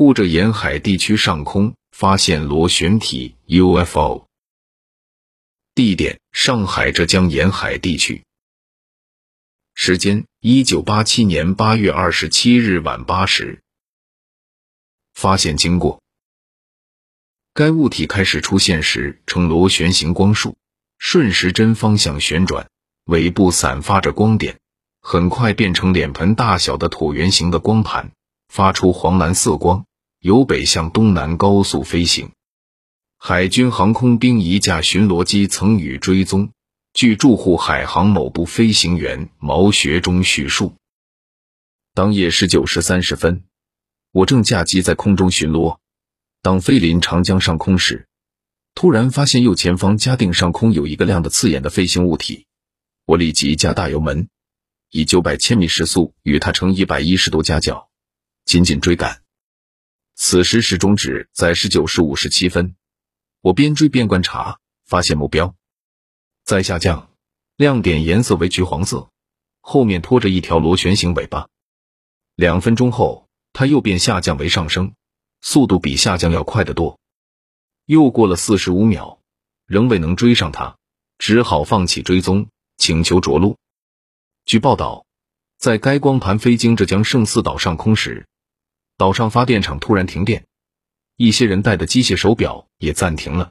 护着沿海地区上空发现螺旋体 UFO。地点：上海浙江沿海地区。时间：一九八七年八月二十七日晚八时。发现经过：该物体开始出现时呈螺旋形光束，顺时针方向旋转，尾部散发着光点，很快变成脸盆大小的椭圆形的光盘，发出黄蓝色光，由北向东南高速飞行。海军航空兵一架巡逻机曾予追踪。据驻沪海航某部飞行员毛学忠叙述，当夜十九时三十分，我正驾机在空中巡逻，当飞临长江上空时，突然发现右前方嘉定上空有一个亮的刺眼的飞行物体，我立即加大油门，以九百千米时速与它成一百一十度夹角，紧紧追赶。此时时钟指在十九时五十七分。我边追边观察，发现目标在下降，亮点颜色为橘黄色，后面拖着一条螺旋形尾巴。两分钟后，它又变下降为上升，速度比下降要快得多。又过了四十五秒，仍未能追上它，只好放弃追踪，请求着陆。据报道，在该光盘飞经浙江嵊泗岛上空时，岛上发电厂突然停电。一些人戴的机械手表也暂停了。